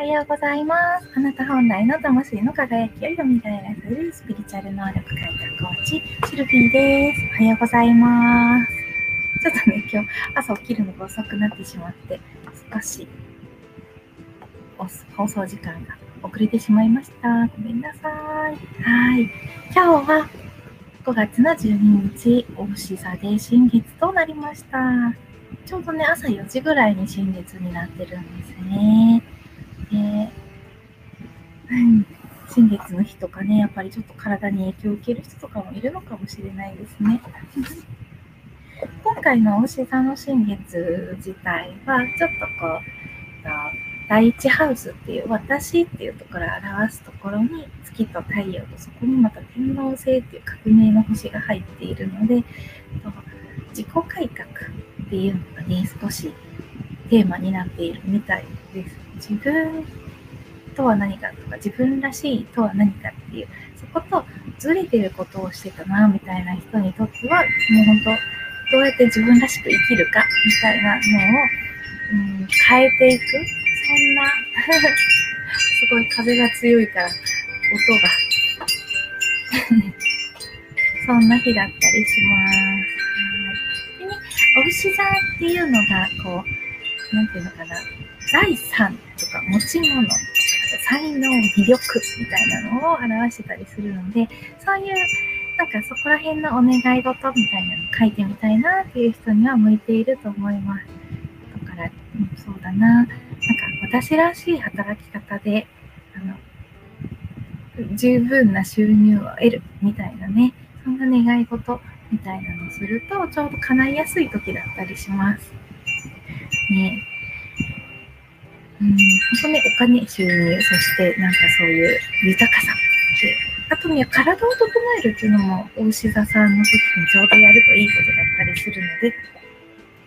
おはようございます。あなた本来の魂の輝きを蘇らせるスピリチュアル能力開拓コーチ、シルフィーです。おはようございます。ちょっとね、今日朝起きるのが遅くなってしまって、少し放送時間が遅れてしまいました。ごめんなさい。はい。今日は5月の12日、お牛座で新月となりました。ちょうどね、朝4時ぐらいに新月になってるんですね。で、うん、新月の日とかね、やっぱりちょっと体に影響を受ける人とかもいるのかもしれないですね。今回のお牛座の新月自体は、ちょっとこう、第一ハウスっていう私っていうところを表すところに月と太陽とそこにまた天王星っていう革命の星が入っているので自己改革っていうのがね少しテーマになっているみたいです自分とは何かとか自分らしいとは何かっていうそことずれてることをしてたなみたいな人にとってはもう本当どうやって自分らしく生きるかみたいなのを、うん、変えていくそんなすごい風が強いから、音がそんな日だったりします。でね、お牛座っていうのが、こう、なんていうのかな、財産とか持ち物、才能、魅力みたいなのを表してたりするので、そういう、なんかそこら辺のお願い事みたいなの書いてみたいなっていう人には向いていると思います。だから、うん、そうだな。なんか私らしい働き方であの十分な収入を得るみたいなねそんな願い事みたいなのをするとちょうど叶いやすい時だったりします。ねうん、本当ね、お金、収入、そしてなんかそういう豊かさで、あとね、体を整えるっていうのも、お牛座さんの時にちょうどやるといいことだったりするので、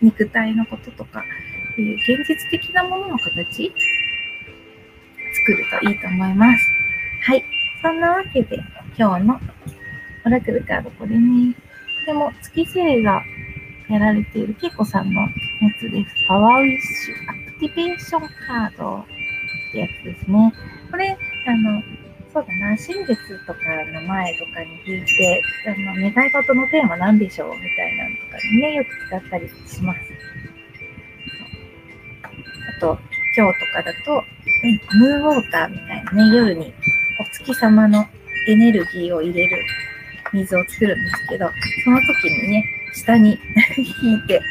肉体のこととか、っていう現実的なものの形作るといいと思います。はい。そんなわけで、今日のオラクルカードこれね。でも、月星がやられているケイコさんのやつです。パワーウィッシュティベーションカードってやつですね。これ、あの、そうだな、新月とかの前とかに聞いて、あの、願い事のテーマ何でしょうみたいなのとかにね、よく使ったりします。あと、今日とかだと、ねムーンウォーターみたいなね、夜にお月様のエネルギーを入れる水を作るんですけど、その時にね、下に 引いて、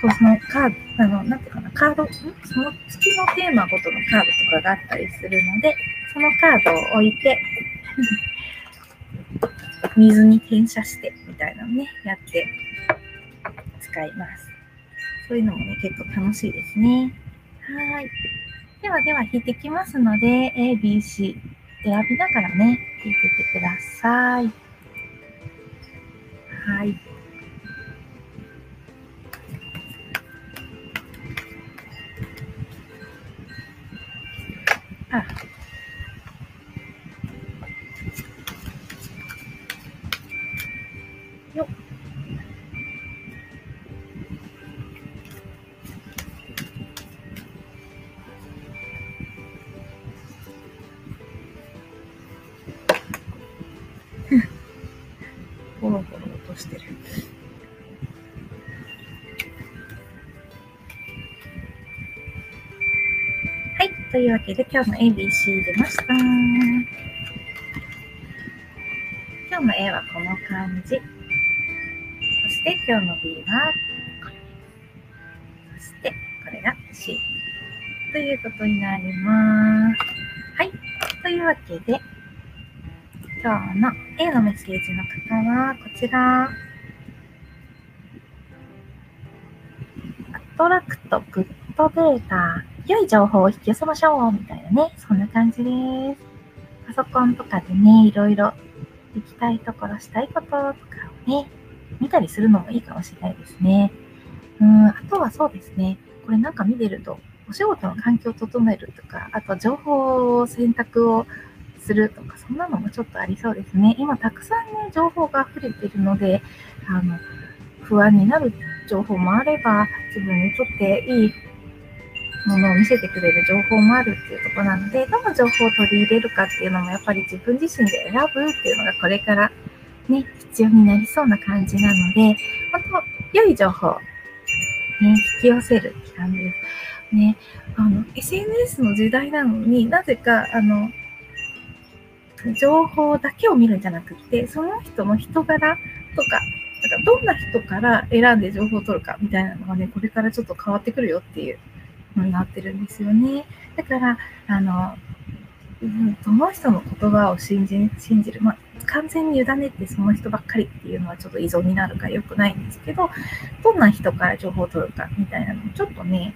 このカード、あの、なんていうかな、カード、その月のテーマごとのカードとかがあったりするので、そのカードを置いて、水に転写してみたいなのね、やって使います。そういうのもね、結構楽しいですね。はい。ではでは引いてきますので、A、B、C 選びながらね、引いててください。はい。あ、よっ。ボロボロ落としてる。というわけで今日の ABC 出ました。今日の A はこの感じ。そして今日の B は。そしてこれが C。ということになります。はい。というわけで、今日の A のメッセージの方はこちら。アトラクトグッドデータ。良い情報を引き寄せましょうみたいなね。そんな感じです。パソコンとかでね、いろいろ行きたいところ、したいこととかをね、見たりするのもいいかもしれないですね。うん、あとはそうですね。これなんか見てると、お仕事の環境を整えるとか、あと情報を選択をするとか、そんなのもちょっとありそうですね。今たくさんね、情報が溢れてるので、あの、不安になる情報もあれば、自分にとっていいものを見せてくれる情報もあるっていうとこなので、どの情報を取り入れるかっていうのもやっぱり自分自身で選ぶっていうのがこれからね、必要になりそうな感じなので、本当良い情報、ね、引き寄せるって感じです。ね、あの、SNS の時代なのになぜか、あの、情報だけを見るんじゃなくて、その人の人柄とか、だかどんな人から選んで情報を取るかみたいなのがね、これからちょっと変わってくるよっていうなってるんですよね。だから、あの、うん、どの人の言葉を信じ信じる、まあ、完全に委ねてその人ばっかりっていうのはちょっと依存になるから良くないんですけど、どんな人から情報を取るかみたいなのもちょっとね、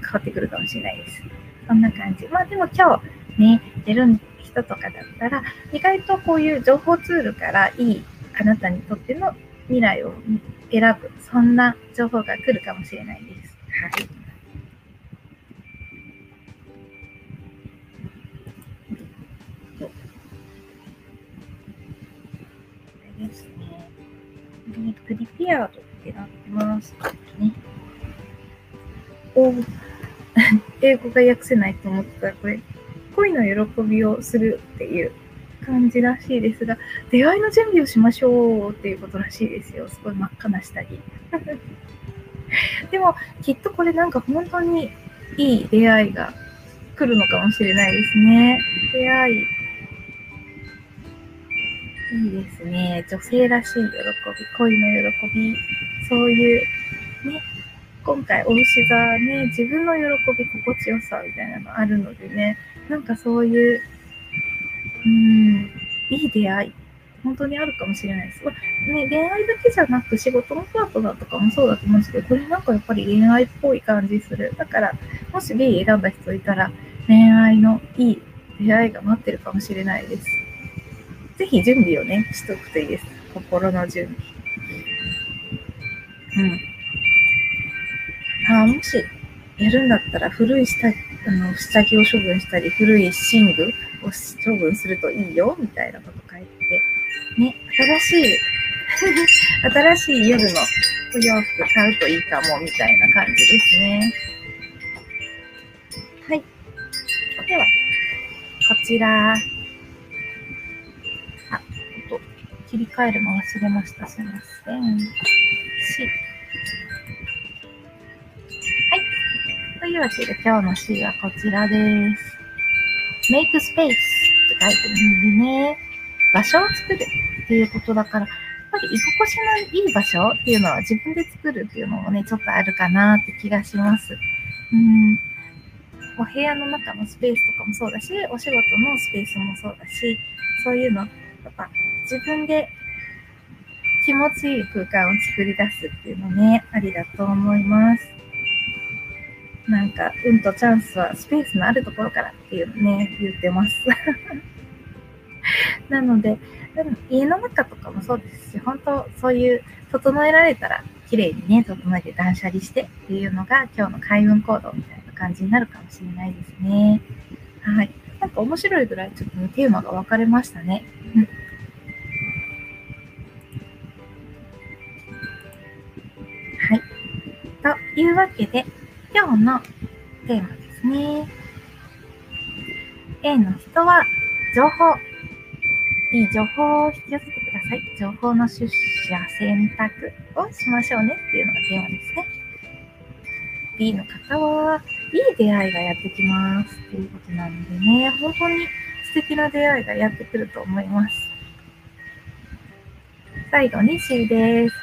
変わってくるかもしれないです。そんな感じ。まあでも今日ね、出る人とかだったら、意外とこういう情報ツールからいいあなたにとっての未来を選ぶ、そんな情報が来るかもしれないです。はい。プリペアードってなってます。ね。お英語が訳せないと思ったら、これ、恋の喜びをするっていう感じらしいですが、出会いの準備をしましょうっていうことらしいですよ。すごい真っ赤な下着。でも、きっとこれなんか本当にいい出会いが来るのかもしれないですね。出会い。いいですね。女性らしい喜び、恋の喜び、そういう、ね。今回、お牛座ね、自分の喜び、心地よさみたいなのあるのでね、なんかそういう、うん、いい出会い、本当にあるかもしれないです。ね、恋愛だけじゃなく仕事のパートナーとかもそうだと思うんですけど、これなんかやっぱり恋愛っぽい感じする。だから、もし B 選んだ人いたら、恋愛のいい出会いが待ってるかもしれないです。ぜひ準備をね、しとくといいです。心の準備。うん。あもし、やるんだったら古い下あの下着を処分したり、古い寝具を処分するといいよ、みたいなこと書いてて、ね、新しい 新しい夜のお洋服買うといいかも、みたいな感じですね。はい。では、こちら。切り替えるの忘れました。すみません。し。というわけで今日の C はこちらです。make space って書いてるんでね、場所を作るっていうことだから、やっぱり居心地のいい場所っていうのは自分で作るっていうのもね、ちょっとあるかなって気がします。うん。お部屋の中のスペースとかもそうだし、お仕事のスペースもそうだし、そういうの、やっぱ自分で気持ちいい空間を作り出すっていうのね、ありだと思います。なんか、運とチャンスはスペースのあるところからっていうね、言ってます。なので、家の中とかもそうですし、本当そういう整えられたら、綺麗にね、整えて断捨離してっていうのが今日の開運行動みたいな感じになるかもしれないですね。はい。なんか面白いぐらいちょっとね、テーマが分かれましたね。というわけで、今日のテーマですね。A の人は情報。いい情報を引き寄せてください。情報の出社選択をしましょうねっていうのがテーマですね。B の方は、いい出会いがやってきますっていうことなんでね、本当に素敵な出会いがやってくると思います。最後に C です。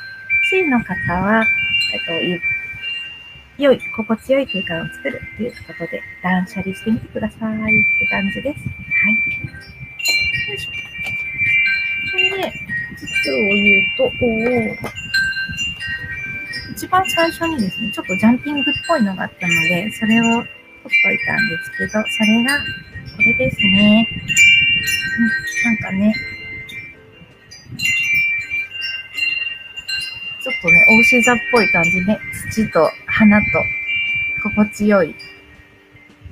C の方は、えっと、良い、心地よい空間を作るということで、断捨離してみてくださいって感じです。はい。よいしょ。それで、実を言うと、お一番最初にですね、ちょっとジャンピングっぽいのがあったので、それを取っといたんですけど、それが、これですね。うん、なんかね、ちょっとね、大牛座っぽい感じね。土と花と心地よい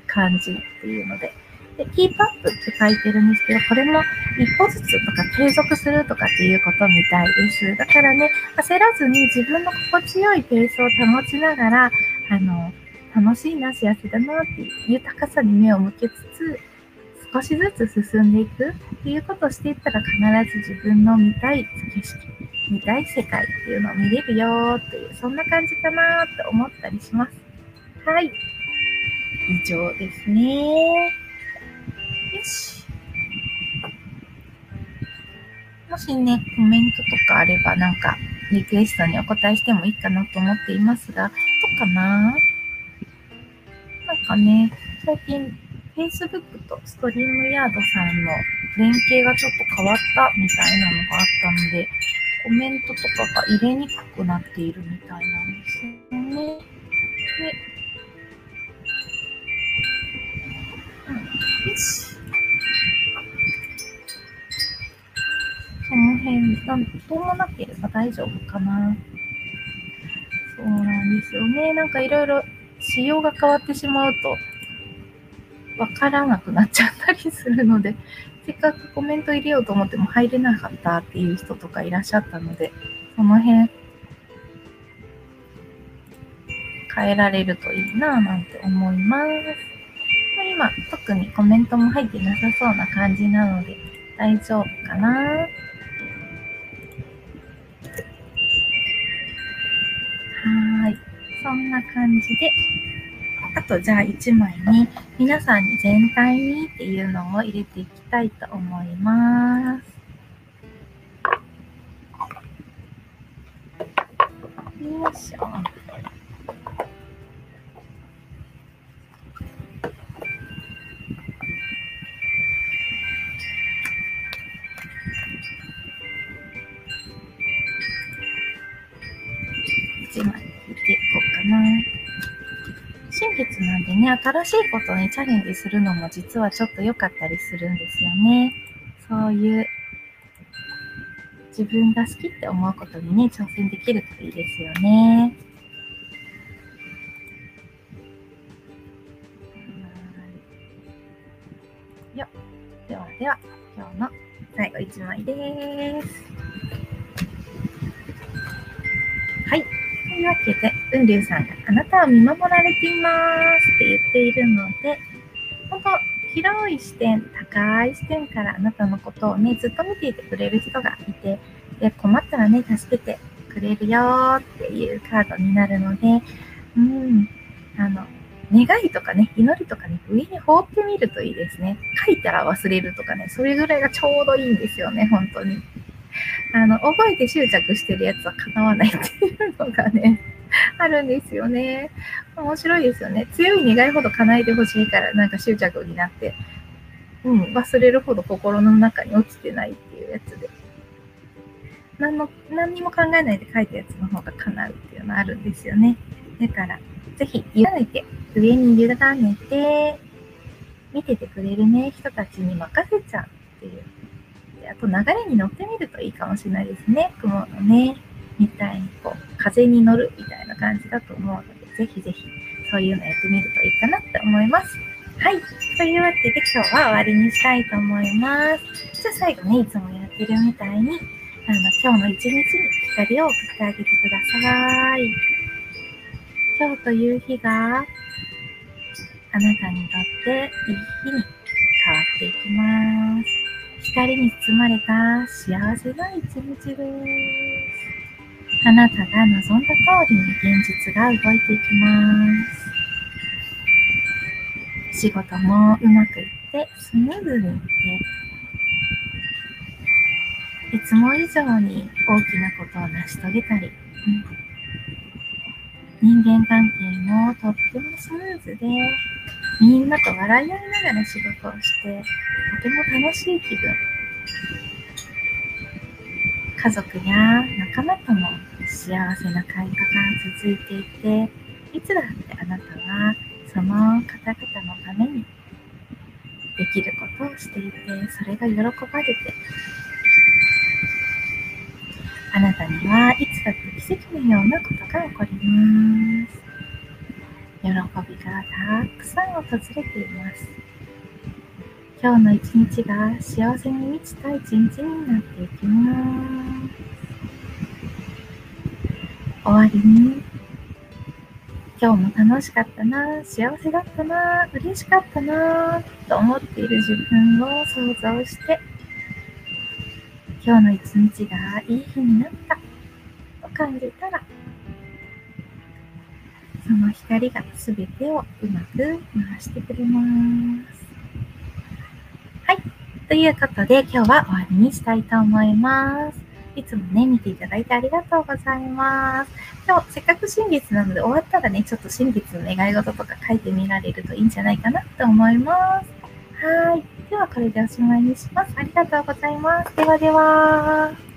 感じっていうので。で、キープアップって書いてるんですけど、これも一歩ずつとか継続するとかっていうことみたいです。だからね、焦らずに自分の心地よいペースを保ちながら、あの、楽しいな、幸せだなっていう豊かさに目を向けつつ、少しずつ進んでいくっていうことをしていったら必ず自分の見たい景色、見たい世界っていうのを見れるよっていう、そんな感じかなって思ったりします。はい。以上ですね。よし。もしね、コメントとかあればなんかリクエストにお答えしてもいいかなと思っていますが、どうかななんかね、最近 Facebook とストリームヤードさんの連携がちょっと変わったみたいなのがあったので、コメントとかが入れにくくなっているみたいなんですよね。で、うん、よし。その辺、なんどうもなければ大丈夫かな。そうなんですよね。なんかいろいろ仕様が変わってしまうと、わからなくなっちゃったりするので、せっかくコメント入れようと思っても入れなかったっていう人とかいらっしゃったので、その辺、変えられるといいなぁなんて思います。今、特にコメントも入ってなさそうな感じなので、大丈夫かなはーい。そんな感じで、あとじゃあ1枚に皆さんに全体にっていうのを入れていきたいと思います。新月なんでね、新しいことにチャレンジするのも実はちょっと良かったりするんですよね。そういう自分が好きって思うことにね、挑戦できるといいですよね。よではでは、今日の最後1枚です。というわけで、うんりゅうさんがあなたは見守られていますって言っているので、本当広い視点、高い視点からあなたのことをね、ずっと見ていてくれる人がいて、で困ったらね、助けてくれるよっていうカードになるので、うん、あの、願いとかね、祈りとかね、上に放ってみるといいですね。書いたら忘れるとかね、それぐらいがちょうどいいんですよね、本当に。あの、覚えて執着してるやつは叶わないっていうのがね、あるんですよね。面白いですよね。強い願いほど叶えてほしいから、なんか執着になって、うん、忘れるほど心の中に落ちてないっていうやつで。何の、何にも考えないで書いたやつの方が叶うっていうのあるんですよね。だから、ぜひ、委ねて、上に委ねて、見ててくれるね、人たちに任せちゃうっていうで、あと流れに乗ってみるといいかもしれないですね。雲のね、みたいにこう、風に乗るみたいな感じだと思うので、ぜひぜひそういうのやってみるといいかなって思います。はい。というわけで今日は終わりにしたいと思います。じゃあ最後ね、いつもやってるみたいに、あの、今日の一日に光を送ってあげてください。今日という日が、あなたにとっていい日に変わっていきます。光に包まれた幸せな一日です。あなたが望んだ通りに現実が動いていきます。仕事もうまくいってスムーズにいって、いつも以上に大きなことを成し遂げたり、うん、人間関係もとってもスムーズで、みんなと笑い合いながら仕事をして、とても楽しい気分。家族や仲間とも幸せな会話が続いていて、いつだってあなたはその方々のためにできることをしていて、それが喜ばれて、あなたにはいつだって奇跡のようなことが起こります。喜びがたくさん訪れています。今日の一日が幸せに満ちた一日になっていきます。終わりに、今日も楽しかったな、幸せだったな、嬉しかったな、と思っている自分を想像して、今日の一日がいい日になった感じたら、その光が全てをうまく回してくれます。はい。ということで、今日は終わりにしたいと思います。いつもね、見ていただいてありがとうございます。今日、せっかく新月なので、終わったらね、ちょっと新月の願い事とか書いてみられるといいんじゃないかなと思います。はい。では、これでおしまいにします。ありがとうございます。ではでは。